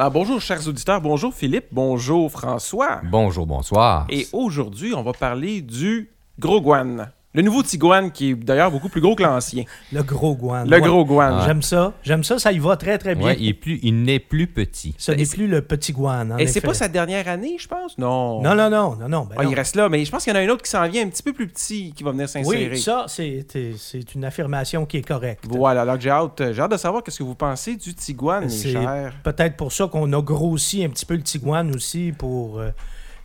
Alors bonjour chers auditeurs, bonjour Philippe, bonjour François. Bonjour, bonsoir. Et aujourd'hui, on va parler du gros guan. Le nouveau Tiguan qui est d'ailleurs beaucoup plus gros que l'ancien. Le gros guan. Le Ouais. gros guan. J'aime ça. J'aime ça. Ça y va très, très bien. Ouais, il est plus, il n'est plus petit. Ce n'est plus le petit guan. en Et c'est pas sa dernière année, je pense? Non. Non, non, non. non, non, ben Ah, non. il reste là, mais je pense qu'il y en a un autre qui s'en vient un petit peu plus petit qui va venir s'insérer. Oui, ça, c'est c'est une affirmation qui est correcte. Voilà, alors j'ai hâte, j'ai hâte de savoir qu'est-ce que vous pensez du Tiguan, C'est chers. peut-être pour ça qu'on a grossi un petit peu le Tiguan aussi pour euh,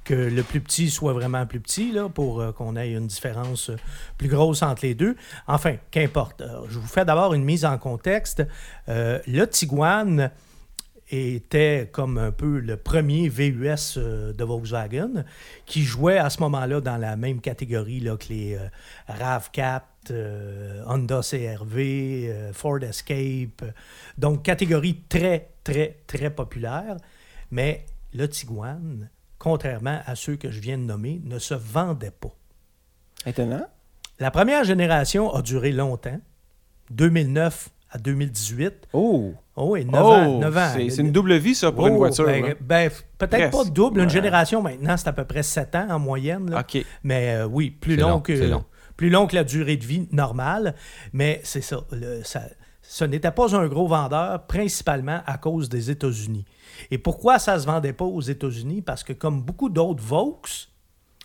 que le plus petit soit vraiment plus petit, pour euh, qu'on ait une différence euh, plus grosse entre les deux. Enfin, qu'importe. Euh, je vous fais d'abord une mise en contexte. Le Tiguan était comme un peu le premier VUS de Volkswagen qui jouait à ce moment-là dans la même catégorie que les euh, RAV4, euh, Honda CRV, Ford Escape. Donc, catégorie très, très, très populaire. Mais le Tiguan, contrairement à ceux que je viens de nommer, ne se vendait pas. Étonnant. La première génération a duré longtemps, 2009 à 2018. Oh! Oh, et 9 oh! ans. 9 ans. c'est, c'est une double vie, ça, pour une Oh, voiture. ben, ben, peut-être pas double. Une Ouais. génération maintenant, c'est à peu près 7 ans en moyenne. là. OK. Mais euh, oui, plus long, long, que c'est long. plus long que la durée de vie normale. Mais c'est ça, le- ça- Ce n'était pas un gros vendeur, principalement à cause des États-Unis. Et pourquoi ça ne se vendait pas aux États-Unis? Parce que comme beaucoup d'autres Vaux,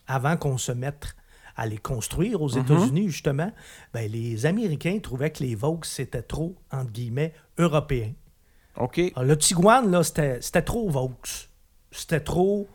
avant qu'on se mette à les construire aux Mhm. États-Unis, justement, ben, les Américains trouvaient que les Vaux, c'était trop, entre guillemets, européens. OK. Alors, le Tiguan, là, c'était c'était trop Vaux. C'était trop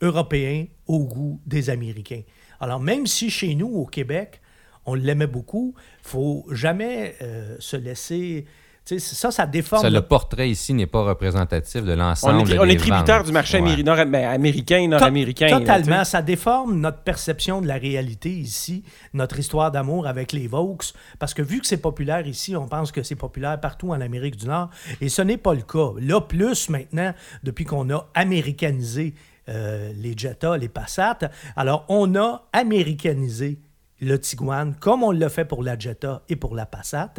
européen au goût des Américains. Alors, même si chez nous, au Québec, on l'aimait beaucoup, faut jamais euh, se laisser. Tu sais, ça, ça déforme. Ça, le portrait ici n'est pas représentatif de l'ensemble On est, on est tributaire ventes. du marché Ouais. nord- ben, américain, nord-américain. là, Totalement. sais. Ça déforme notre perception de la réalité ici, notre histoire d'amour avec les Vaux, parce que vu que c'est populaire ici, on pense que c'est populaire partout en Amérique du Nord, et ce n'est pas le cas. Là, plus maintenant, depuis qu'on a américanisé euh, les Jetta, les Passat, alors on a américanisé le Tiguan, comme on l'a fait pour la Jetta et pour la Passat.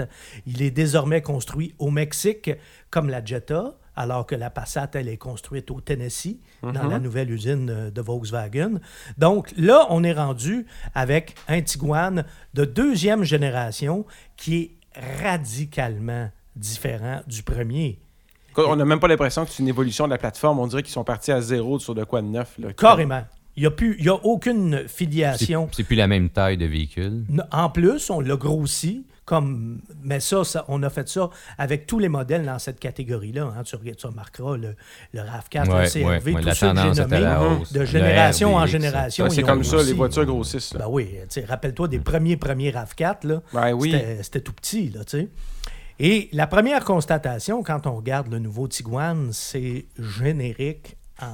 Il est désormais construit au Mexique comme la Jetta, alors que la Passat, elle est construite au Tennessee, dans la nouvelle usine euh, de Volkswagen. Donc là, on est rendu avec un Tiguan de deuxième génération qui est radicalement différent du premier. On n'a même pas l'impression que c'est une évolution de la plateforme. On dirait qu'ils sont partis à zéro sur de quoi de neuf. Là. Carrément. Il n'y a, plus- il y a aucune filiation. c'est plus la même taille de véhicule. En plus, on l'a grossi, comme, mais ça, ça, on a fait ça avec tous les modèles dans cette catégorie-là. hein. Tu, remarqueras le, le RAV4, Ouais, le CRV, ouais, la ceux que j'ai hausse. de génération en génération. C'est comme ça, les grossi. voitures grossissent. là. Ben oui, rappelle-toi des premiers premiers RAV4, là. Ben oui. C'était- tout petit, là, tu sais. Et la première constatation, quand on regarde le nouveau Tiguan, c'est générique en.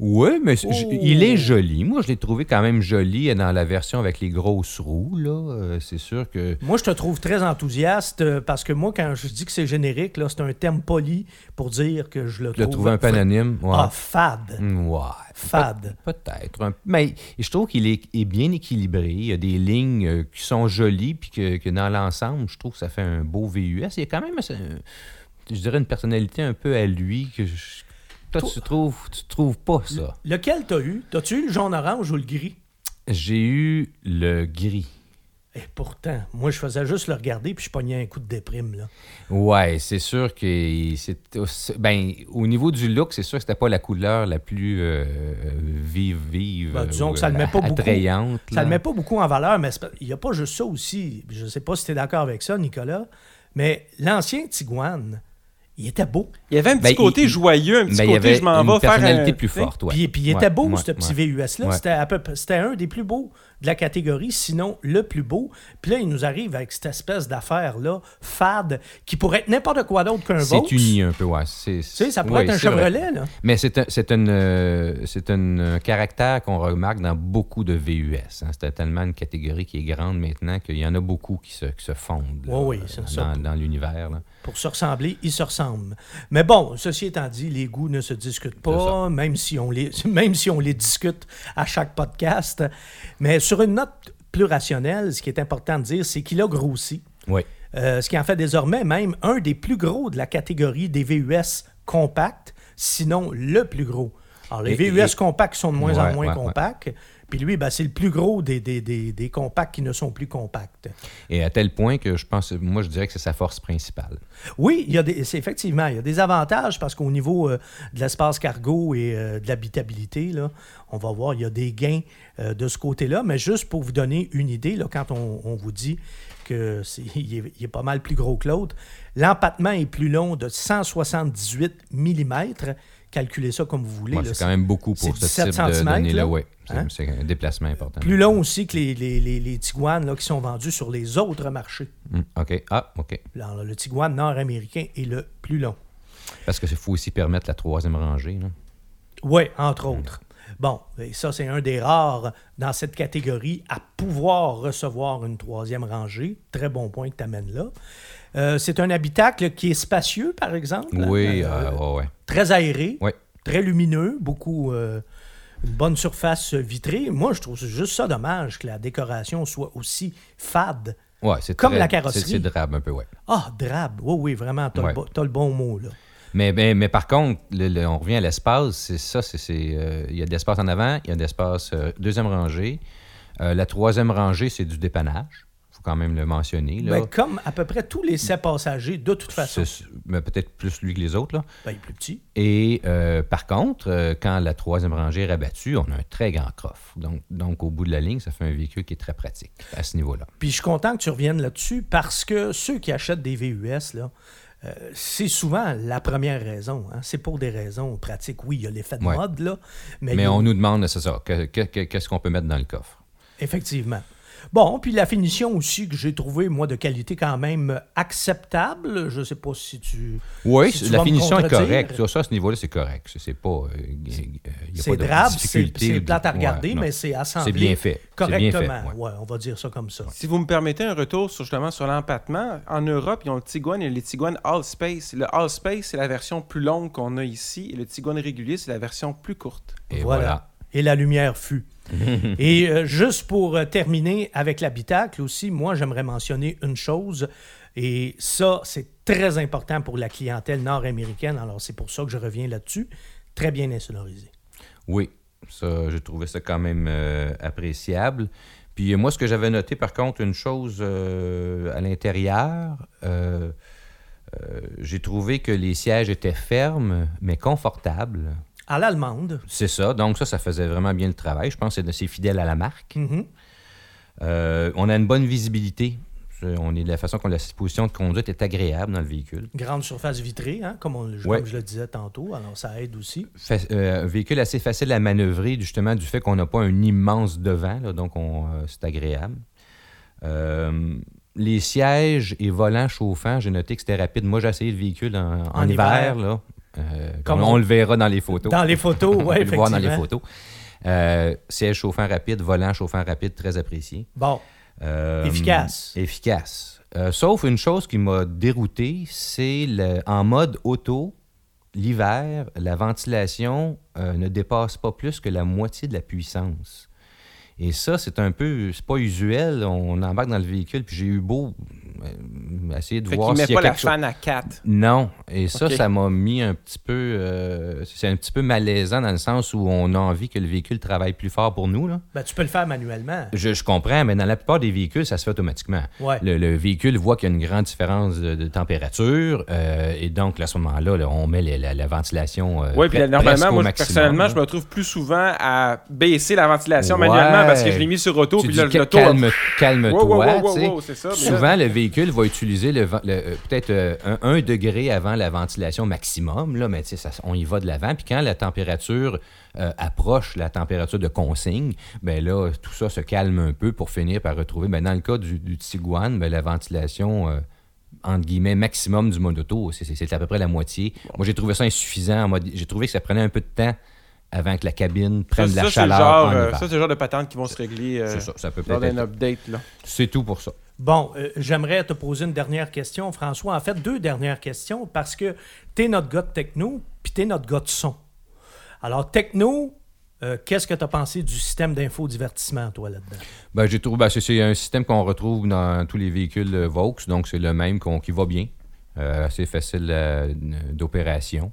Oui, mais Oh. il est joli. Moi, je l'ai trouvé quand même joli dans la version avec les grosses roues. là. Euh, C'est sûr que. Moi, je te trouve très enthousiaste euh, parce que moi, quand je dis que c'est générique, là, c'est un terme poli pour dire que je le Tu l'as trouve... un peu anonyme. Ouais. Ah, fade. Ouais. Fade. Peut- Peut-être. un- Mais je trouve qu'il est, est bien équilibré. Il y a des lignes euh, qui sont jolies, puis que, que dans l'ensemble, je trouve que ça fait un beau VUS. Il y a quand même, euh, je dirais, une personnalité un peu à lui que je- toi, Toi- tu trouves, tu trouves pas ça. Lequel t'as eu? T'as-tu eu le jaune-orange ou le gris? J'ai eu le gris. Et pourtant, moi, je faisais juste le regarder puis je pognais un coup de déprime, là. Ouais, c'est sûr que c'est ben au niveau du look, c'est sûr que c'était pas la couleur la plus euh, vive vive Ben, disons que ça le met pas beaucoup. Ça là. le met pas beaucoup en valeur, mais il n'y a pas juste ça aussi. Je sais pas si tu es d'accord avec ça, Nicolas, mais l'ancien Tiguan, il était beau. Il y avait un petit Ben, côté il- joyeux, un petit Ben, il y côté avait je m'en une vais faire personnalité un... plus forte, ouais. Puis, puis il Ouais, était beau, ouais, ce petit ouais. VUS-là. Ouais. C'était, à peu près- c'était un des plus beaux de la catégorie, sinon le plus beau. Puis là, il nous arrive avec cette espèce d'affaire-là, fade, qui pourrait être n'importe quoi d'autre qu'un Vaux. C'est uni un peu, ouais. C'est, Tu sais, ça pourrait ouais, être un c'est vrai. Chevrolet, là. Mais c'est un, c'est une, euh, c'est un euh, caractère qu'on remarque dans beaucoup de VUS. hein. C'était tellement une catégorie qui est grande maintenant qu'il y en a beaucoup qui se, qui se fondent là, Oui, oui, c'est ça. dans, dans l'univers. Pour se ressembler, ils se ressemblent. Mais bon, ceci étant dit, les goûts ne se discutent pas, même si, on les, même si on les discute à chaque podcast. Mais sur une note plus rationnelle, ce qui est important de dire, c'est qu'il a grossi. Oui. Euh, ce qui en fait désormais même un des plus gros de la catégorie des VUS compact, sinon le plus gros. Alors, les Et- VUS et- compacts sont de moins en moins ouais, ouais. Puis lui, ben, c'est le plus gros des, des, des, des compacts qui ne sont plus compacts. Et à tel point que je pense, moi, je dirais que c'est sa force principale. Oui, il y a des, effectivement, il y a des avantages parce qu'au niveau euh, de l'espace cargo et euh, de l'habitabilité, là, on va voir, il y a des gains euh, de ce côté-là. Mais juste pour vous donner une idée, là, quand on, on vous dit que c'est, il, est, il est pas mal plus gros que l'autre, l'empattement est plus long de 178 mm. Calculez ça comme vous voulez. Ouais, c'est quand même beaucoup pour ce 17 type de données-là. là. Oui, c'est Hein? c'est un déplacement important. plus long aussi que les, les, les, les Tiguan là, qui sont vendus sur les autres marchés. Hum, OK. Ah, OK. Alors, le Tiguan nord-américain est le plus long. Parce qu'il faut aussi permettre la troisième rangée. Oui, entre autres. Bon, et ça, c'est un des rares dans cette catégorie à pouvoir recevoir une troisième rangée. Très bon point que tu amènes là. Euh, c'est un habitacle qui est spacieux, par exemple. Oui, Euh, euh, ouais, ouais. Très aéré, Ouais. très lumineux, beaucoup. euh, une bonne surface vitrée. Moi, je trouve juste ça dommage que la décoration soit aussi fade. Ouais, c'est Comme très- la carrosserie. C'est drabe un peu, ouais. Ah, drabe. Oui, oui, vraiment, tu as, Ouais. le bon mot, là. Mais, mais, mais par contre, le- le- on revient à l'espace, c'est ça, c'est, euh, il y a de l'espace en avant, il y a de l'espace euh, deuxième rangée. Euh, la troisième rangée, c'est du dépannage. Il faut quand même le mentionner. Là. Ben, comme à peu près tous les sept passagers, de toute façon. Mais peut-être plus lui que les autres. Là. Ben, il est plus petit. Et par contre, quand la troisième rangée est rabattue, on a un très grand coffre. Donc, donc, au bout de la ligne, ça fait un véhicule qui est très pratique à ce niveau-là. Puis je suis content que tu reviennes là-dessus parce que ceux qui achètent des VUS, là, euh, c'est souvent la première raison. hein. C'est pour des raisons pratiques. Oui, il y a l'effet de Ouais. mode, là. Mais, il on nous demande, c'est ça, que- que- que- qu'est-ce qu'on peut mettre dans le coffre? Effectivement. Bon, puis la finition aussi que j'ai trouvé, moi, de qualité quand même acceptable. Je sais pas si tu... Oui, Si tu la vas me finition est correcte. Ça, ça, à ce niveau-là, c'est correct. C'est- pas. euh, C'est drabe, c'est plate à regarder, ouais, mais c'est assemblé C'est bien fait. C'est bien correctement. fait. ouais. Ouais, on va dire ça comme ça. Si vous me permettez un retour sur, justement sur l'empattement, en Europe, ils ont le Tiguan et les Tiguan Allspace. Le Allspace, c'est la version plus longue qu'on a ici, et le Tiguan régulier, c'est la version plus courte. Et Voilà. voilà. Et la lumière fut. Et euh, juste pour euh, terminer avec l'habitacle aussi, moi, j'aimerais mentionner une chose. Et ça, c'est très important pour la clientèle nord-américaine. Alors, c'est pour ça que je reviens là-dessus. Très bien insonorisé. Oui, ça, j'ai trouvé ça quand même euh, appréciable. Puis moi, ce que j'avais noté, par contre, une chose à l'intérieur, j'ai trouvé que les sièges étaient fermes, mais confortables. À l'allemande. C'est ça. Donc ça, ça faisait vraiment bien le travail. Je pense que c'est- fidèle à la marque. Mhm. Euh, on a une bonne visibilité. On est de la façon qu'on la position de conduite est agréable dans le véhicule. Grande surface vitrée, hein, comme, on- Ouais. comme je le disais tantôt. Alors, ça aide aussi. Fa- euh, un véhicule assez facile à manœuvrer, justement, du fait qu'on n'a pas un immense devant, là, donc on, euh, c'est agréable. Les sièges et volants chauffants, j'ai noté que c'était rapide. Moi, j'ai essayé le véhicule en, en En hiver, hiver. là. Euh, Comme on, on- le verra dans les photos. Dans les photos, oui, peut le effectivement. voir dans les photos. Euh, siège chauffant rapide, volant chauffant rapide, très apprécié. Bon, Euh, Efficace. Efficace. Sauf une chose qui m'a dérouté, c'est en mode auto, l'hiver, la ventilation ne dépasse pas plus que la moitié de la puissance. Et ça, c'est un peu, c'est pas usuel. On embarque dans le véhicule, puis j'ai eu beau euh, essayer de Fait voir s'il y a pas la chose. fan à 4. Non, et ça, ça m'a mis un petit peu. euh, c'est un petit peu malaisant dans le sens où on a envie que le véhicule travaille plus fort pour nous. Là. ben, tu peux le faire manuellement. Je, je comprends, mais dans la plupart des véhicules, ça se fait automatiquement. Ouais. Le, le véhicule voit qu'il y a une grande différence de, de température, euh, et donc à ce moment-là, là, on met les- la, la ventilation. euh, Oui, puis normalement, moi, maximum, personnellement, là. je me trouve plus souvent à baisser la ventilation Ouais. manuellement parce que je l'ai mis sur auto, puis là, l'auto... calme, calme-toi. Souvent, le véhicule va utiliser le, le- euh, peut-être euh, un, degré avant la ventilation maximum, là, mais on y va de l'avant. Puis quand la température euh, approche la température de consigne, ben là, tout ça se calme un peu pour finir par retrouver. Ben, dans le cas du, du Tiguan, ben, la ventilation. entre guillemets, maximum du mode auto, c'est- à peu près la moitié. Moi, j'ai trouvé ça insuffisant. J'ai trouvé que ça prenait un peu de temps avant que la cabine prenne de la ça, le chaleur genre, en euh, hiver. ça, c'est le genre de patente qui vont se régler euh, C'est ça, ça peut lors peut-être d'un être- update. Là. C'est tout pour ça. Bon, euh, j'aimerais te poser une dernière question, François. En fait, deux dernières questions, parce que tu es notre gars de techno, puis tu es notre gars de son. Alors, techno, euh, qu'est-ce que tu as pensé du système d'infodivertissement, toi, là-dedans? Ben, j'ai trouvé, ben, c'est- c'est un système qu'on retrouve dans tous les véhicules Vaux, donc c'est le même qu'on- qui va bien, euh, assez facile euh, d'opération.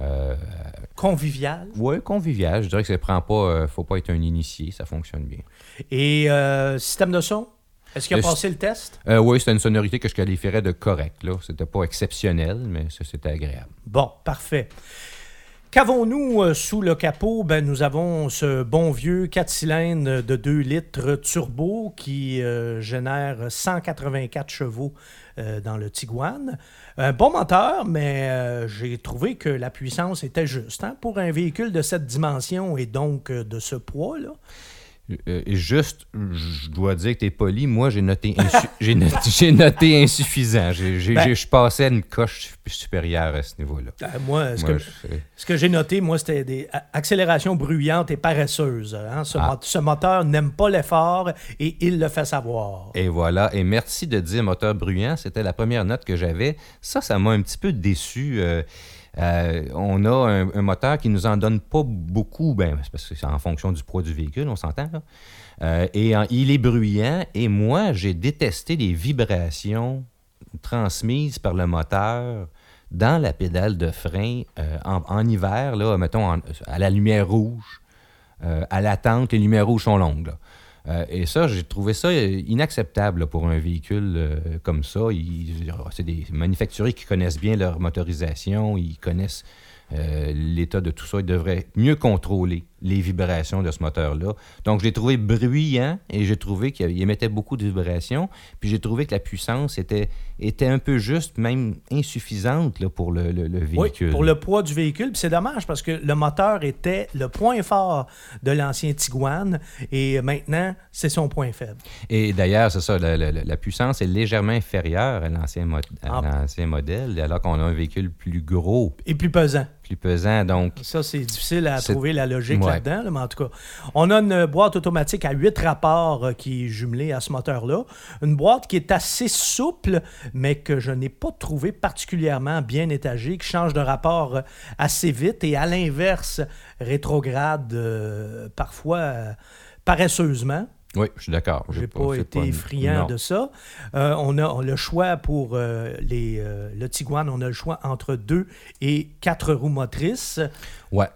Euh, Convivial? oui, convivial. Je dirais que ça prend pas. euh, faut pas être un initié, ça fonctionne bien. Et euh, système de son? Est-ce qu'il a Le- passé le test? Oui, c'était une sonorité que je qualifierais de correcte. Là, c'était pas exceptionnel, mais ça, c'était agréable. Bon, parfait. Qu'avons-nous sous le capot? Ben, nous avons ce bon vieux 4 cylindres de 2 litres turbo qui euh, génère 184 chevaux euh, dans le Tiguan. Un bon moteur, mais euh, j'ai trouvé que la puissance était juste. hein, Pour un véhicule de cette dimension et donc euh, de ce poids, là. Euh, et juste, je dois dire que tu es poli. Moi, j'ai noté, j'ai noté, insuffisant. Ben- je passais à une coche sup- supérieure à ce niveau-là. Euh, moi, ce Moi, que, j'ai noté, moi, c'était des accélérations bruyantes et paresseuses. hein. Ce, Ah. ce moteur n'aime pas l'effort et il le fait savoir. Et voilà. Et merci de dire moteur bruyant. C'était la première note que j'avais. Ça, ça m'a un petit peu déçu. Euh, euh, on a un, moteur qui nous en donne pas beaucoup. Ben, parce que c'est en fonction du poids du véhicule, on s'entend. Euh, et il est bruyant. Et moi, j'ai détesté les vibrations transmises par le moteur dans la pédale de frein euh, en, hiver, là, mettons à la lumière rouge. À l'attente, les lumières rouges sont longues. Euh, et ça, j'ai trouvé ça euh, inacceptable pour un véhicule euh, comme ça. Ils- C'est des manufacturiers qui connaissent bien leur motorisation, ils connaissent euh, l'état de tout ça. Ils devraient mieux contrôler les vibrations de ce moteur-là. Donc, je l'ai trouvé bruyant et j'ai trouvé qu'il émettait beaucoup de vibrations. Puis j'ai trouvé que la puissance était, était un peu juste, même insuffisante là, pour le, le- le Oui, véhicule. pour le poids du véhicule. Puis c'est dommage parce que le moteur était le point fort de l'ancien Tiguan et maintenant, c'est son point faible. Et d'ailleurs, c'est ça, la, la- la puissance est légèrement inférieure à l'ancien, mo- à Ah. l'ancien modèle, alors qu'on a un véhicule plus gros, Et plus pesant. Plus pesant. Donc, Ça, c'est difficile à trouver la logique Ouais. là-dedans, là, mais en tout cas, on a une boîte automatique à 8 rapports euh, qui est jumelée à ce moteur-là. Une boîte qui est assez souple, mais que je n'ai pas trouvé particulièrement bien étagée, qui change de rapport euh, assez vite et à l'inverse, rétrograde euh, parfois paresseusement. Oui, je suis d'accord. J'ai pas, c'est été une- friand non. de ça. Euh, on, a, on a le choix pour euh, les, euh, le Tiguan, on a le choix entre deux et quatre roues motrices. Ouais.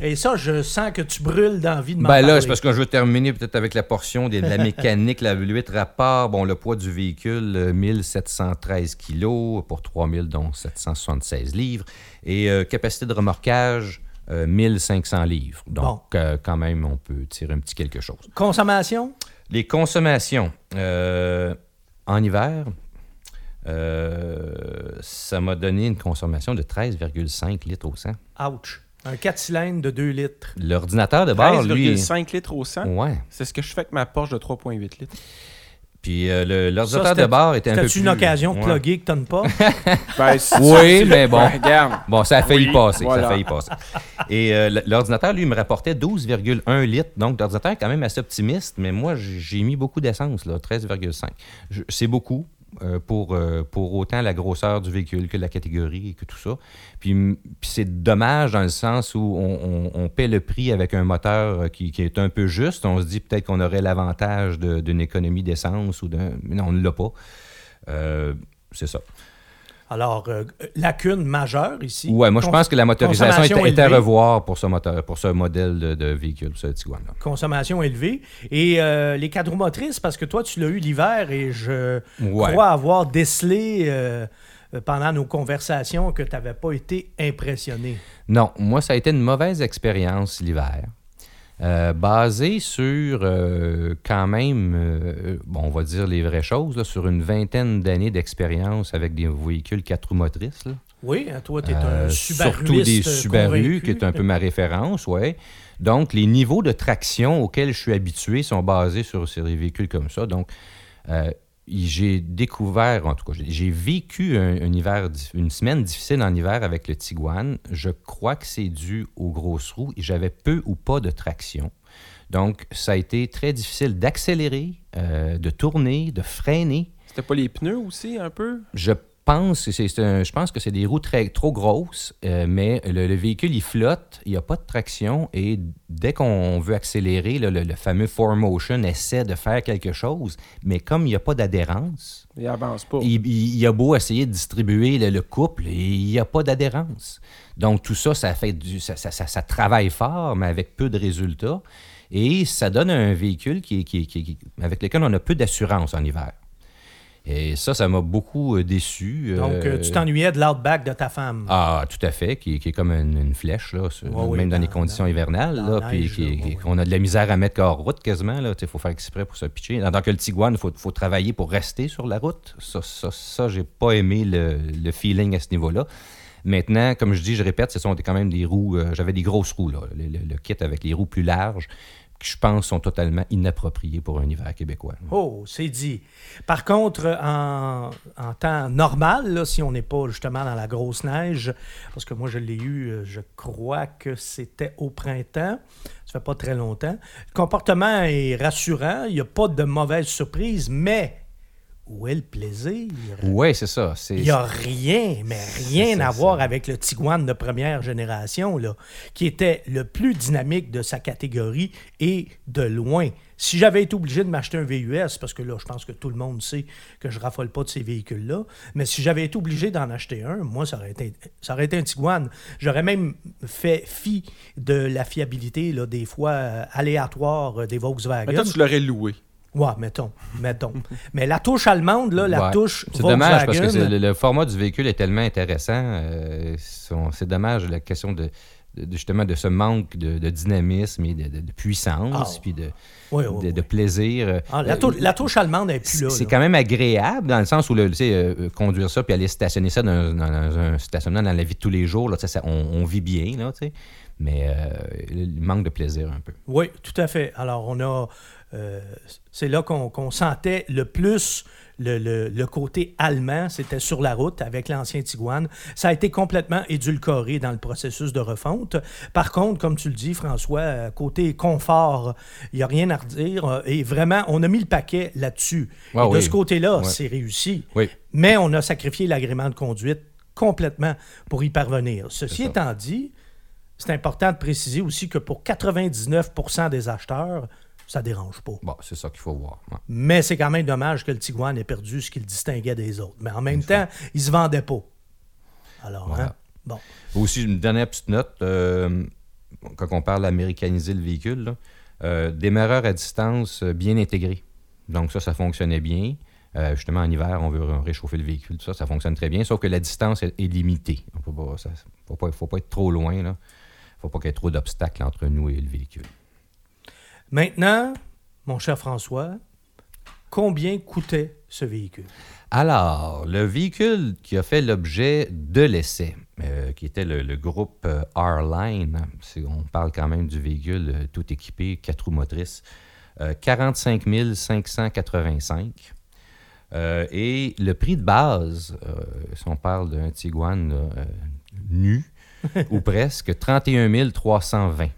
Et ça, je sens que tu brûles d'envie de m'en Ben là, c'est parce que je veux terminer peut-être avec la portion de la mécanique, la 8 rapports. Bon, le poids du véhicule, euh, 1713 kilos pour 3000, dont 776 livres. Et capacité de remorquage, euh, 1500 livres. Donc, euh, quand même, on peut tirer un petit quelque chose. Consommation? Les consommations. euh, en hiver, euh, ça m'a donné une consommation de 13,5 litres au 100. Ouch. Un 4 cylindres de 2 litres. L'ordinateur de bord, lui... 13,5 litres au 100. Ouais. C'est ce que je fais avec ma Porsche de 3,8 litres. Puis euh, le- l'ordinateur de bord était un peu plus... une occasion de Ouais. plugger que t'as pas? Ben, Oui, mais bon. Regarde. Bon, ça a failli Oui, passer. Ça a failli passer. Et euh, l'ordinateur, lui, me rapportait 12,1 litres. Donc, l'ordinateur est quand même assez optimiste, mais moi, j'ai mis beaucoup d'essence, là, 13,5. Je- C'est beaucoup pour, euh, pour autant la grosseur du véhicule que la catégorie et que tout ça. Puis, puis c'est dommage dans le sens où on, on- on paie le prix avec un moteur euh, qui, qui est un peu juste. On se dit peut-être qu'on aurait l'avantage d'une économie d'essence ou d'un. Mais non, on ne l'a pas. Euh, c'est ça. Alors, euh, lacune majeure ici. Ouais, moi je pense que la motorisation est, est à revoir pour ce moteur, pour ce modèle de, de véhicule, ce Tiguan-là. Consommation élevée. Et euh, les roues motrices, parce que toi, tu l'as eu l'hiver et je Ouais. crois avoir décelé euh, pendant nos conversations que tu n'avais pas été impressionné. Non, moi ça a été une mauvaise expérience l'hiver. Euh, basée sur euh, quand même, euh, bon, on va dire les vraies choses, là, sur une vingtaine d'années d'expérience avec des véhicules quatre roues motrices. là. Oui, hein, toi, tu es un surtout des Subaru, qui est un peu ma référence, ouais. Donc, les niveaux de traction auxquels je suis habitué sont basés sur, des véhicules comme ça. Donc, j'ai découvert, en tout cas, j'ai- vécu un, un hiver, une semaine difficile en hiver avec le Tiguan. Je crois que c'est dû aux grosses roues et j'avais peu ou pas de traction. Donc, ça a été très difficile d'accélérer, euh, de tourner, de freiner. C'était pas les pneus aussi, un peu? Je pense, c'est, je pense que c'est des roues très, trop grosses, euh, mais le, le véhicule, il flotte, il n'y a pas de traction, et dès qu'on veut accélérer, là, le, le fameux 4Motion essaie de faire quelque chose, mais comme il n'y a pas d'adhérence, Il avance pas. il, il- il a beau essayer de distribuer le, le couple, et il n'y a pas d'adhérence. Donc tout ça, ça fait du, ça, ça- ça- ça travaille fort, mais avec peu de résultats. Et ça donne un véhicule qui, qui- qui- qui- avec lequel on a peu d'assurance en hiver. Et ça, ça m'a beaucoup euh, déçu. Donc, Euh, euh, tu t'ennuyais de l'outback de ta femme? ah, tout à fait, qui, qui est comme une, une flèche, là, oui, même dans, les conditions dans- hivernales, dans là, puis qui- ouais, qu'on a de la misère à mettre hors route quasiment. Il faut faire exprès pour se pitcher. Dans que le Tiguan, il faut, faut travailler pour rester sur la route. Ça, ça, ça j'ai pas aimé le, le feeling à ce niveau-là. Maintenant, comme je dis, je répète, ce sont quand même des roues. euh, J'avais des grosses roues, là, le, le- le kit avec les roues plus larges, je pense sont totalement inappropriées pour un hiver québécois. Oh, c'est dit. Par contre, en, en temps normal, là, si on n'est pas justement dans la grosse neige, parce que moi je l'ai eu, euh, je crois que c'était au printemps, ça fait pas très longtemps. Le comportement est rassurant, il n'y a pas de mauvaise surprise, mais où est le plaisir? Oui, c'est ça. Il n'y a rien, mais rien à ça. voir avec le Tiguan de première génération, là, qui était le plus dynamique de sa catégorie et de loin. Si j'avais été obligé de m'acheter un VUS, parce que là, je pense que tout le monde sait que je raffole pas de ces véhicules-là, mais si j'avais été obligé d'en acheter un, moi, ça aurait été, ça aurait été un Tiguan. J'aurais même fait fi de la fiabilité, là, des fois euh, aléatoire euh, des Volkswagen. Mais toi, tu l'aurais loué. Ouais, mettons, mettons. mais la touche allemande, là, la Ouais. touche C'est dommage parce que le, le format du véhicule est tellement intéressant. euh, c'est dommage la question de, justement de ce manque de, de dynamisme et de, de- de puissance, Ah, puis de, Oui, oui, de, oui. de plaisir. Ah, la, Euh, tou- la touche allemande n'est plus c'est là. c'est quand même agréable dans le sens où le, tu sais, euh, conduire ça puis aller stationner ça dans, dans- dans un stationnement dans la vie de tous les jours, là, ça- on, on vit bien, là, tu sais. mais euh, il manque de plaisir un peu. Oui, tout à fait. Alors, on a. euh, c'est là qu'on sentait le plus le, le- le côté allemand. C'était sur la route avec l'ancien Tiguan. Ça a été complètement édulcoré dans le processus de refonte. Par contre, comme tu le dis, François, euh, côté confort, il n'y a rien à redire. Euh, Et vraiment, on a mis le paquet là-dessus. Ah de ce côté-là, Ouais. c'est réussi. Oui. Mais on a sacrifié l'agrément de conduite complètement pour y parvenir. Ceci étant dit, c'est important de préciser aussi que pour 99% des acheteurs, ça dérange pas. Bon, c'est ça qu'il faut voir. ouais. Mais c'est quand même dommage que le Tiguan ait perdu ce qui le distinguait des autres. Mais en même temps, il se vendait pas. Alors, Voilà. hein? Bon. Aussi, une dernière petite note, euh, quand on parle d'américaniser le véhicule, là, euh, démarreur à distance euh, bien intégré. Donc ça, ça fonctionnait bien. Euh, justement, en hiver, on veut réchauffer le véhicule, tout ça, ça fonctionne très bien, sauf que la distance est, est limitée. Il ne faut, pas- faut pas être trop loin. Il ne faut pas qu'il y ait trop d'obstacles entre nous et le véhicule. Maintenant, mon cher François, combien coûtait ce véhicule? Alors, le véhicule qui a fait l'objet de l'essai, euh, qui était le, le groupe euh, R-Line, c'est- on parle quand même du véhicule euh, tout équipé, quatre roues motrices, euh, 45 585. Euh, et le prix de base, si on parle d'un Tiguan nu, ou presque, 31 320.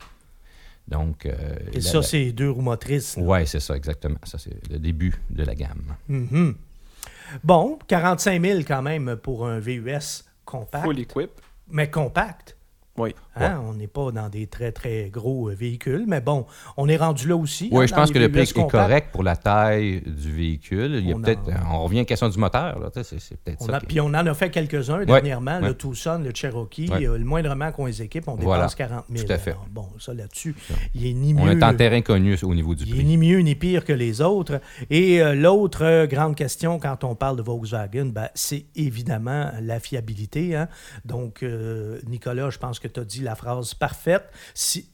Donc, euh, Et la- ça, la- c'est deux roues motrices. Ouais, c'est ça, exactement. Ça, c'est le début de la gamme. Mhm. Bon, 45 000 quand même pour un VUS compact. Full equip. Mais compact. Oui. Hein, On n'est pas dans des très, très gros euh, véhicules, mais bon, on est rendu là aussi. Oui, hein, je pense que le prix est correct pour la taille du véhicule. Il y a On peut-être, en- on revient à la question du moteur. Là, tu sais, c'est, c'est peut-être On ça. a- qui- Puis on en a fait quelques-uns dernièrement, ouais. le Tucson, le Cherokee, euh, le moindrement qu'on les équipe, on dépasse Voilà, 40 000. tout à fait. Alors, bon, ça là-dessus, il est ni on est en terrain connu au niveau du il est prix. ni mieux ni pire que les autres. Et euh, l'autre euh, grande question quand on parle de Volkswagen, ben, c'est évidemment la fiabilité. hein. Donc, Nicolas, je pense que tu as dit la phrase parfaite. Si,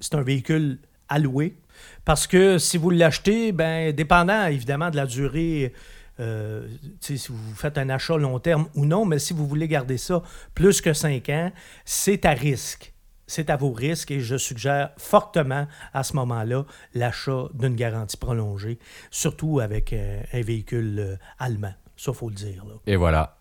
c'est un véhicule à louer. Parce que si vous l'achetez, ben, dépendant évidemment de la durée, euh, si vous faites un achat long terme ou non, mais si vous voulez garder ça plus que 5 ans, c'est à risque. C'est à vos risques et je suggère fortement à ce moment-là l'achat d'une garantie prolongée, surtout avec euh, un véhicule euh, allemand. Ça, faut le dire. là. Et voilà.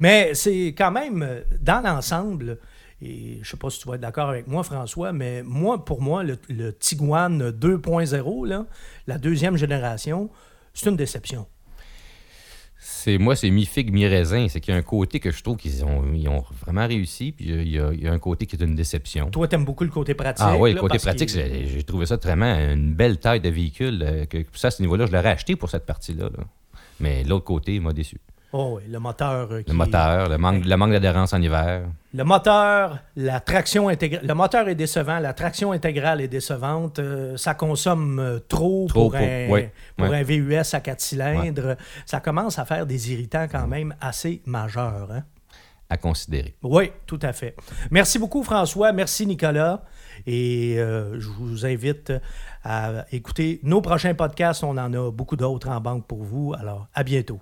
Mais c'est quand même, dans l'ensemble, et je ne sais pas si tu vas être d'accord avec moi, François, mais moi, pour moi, le, le Tiguan 2.0, là, la deuxième génération, c'est une déception. C'est moi, c'est mi-figue, mi-raisin. C'est qu'il y a un côté que je trouve qu'ils ont, ils ont vraiment réussi, puis il y, a, il y a un côté qui est une déception. Toi, t'aimes beaucoup le côté pratique. Ah oui, le côté pratique, j'ai trouvé ça vraiment une belle taille de véhicule. euh, que, ça, à ce niveau-là, je l'aurais acheté pour cette partie-là. là. Mais l'autre côté, il m'a déçu. Oh oui, le moteur. euh, Le moteur, le manque, le manque d'adhérence en hiver. Le moteur, la traction intégrale. Le moteur est décevant, la traction intégrale est décevante. euh, ça consomme euh, trop, Trop pour, un, pour VUS à 4 cylindres. Ça commence à faire des irritants quand même assez majeurs. hein. à considérer. Oui, tout à fait. Merci beaucoup, François. Merci, Nicolas. Et euh, je vous invite à écouter nos prochains podcasts. On en a beaucoup d'autres en banque pour vous. Alors, à bientôt.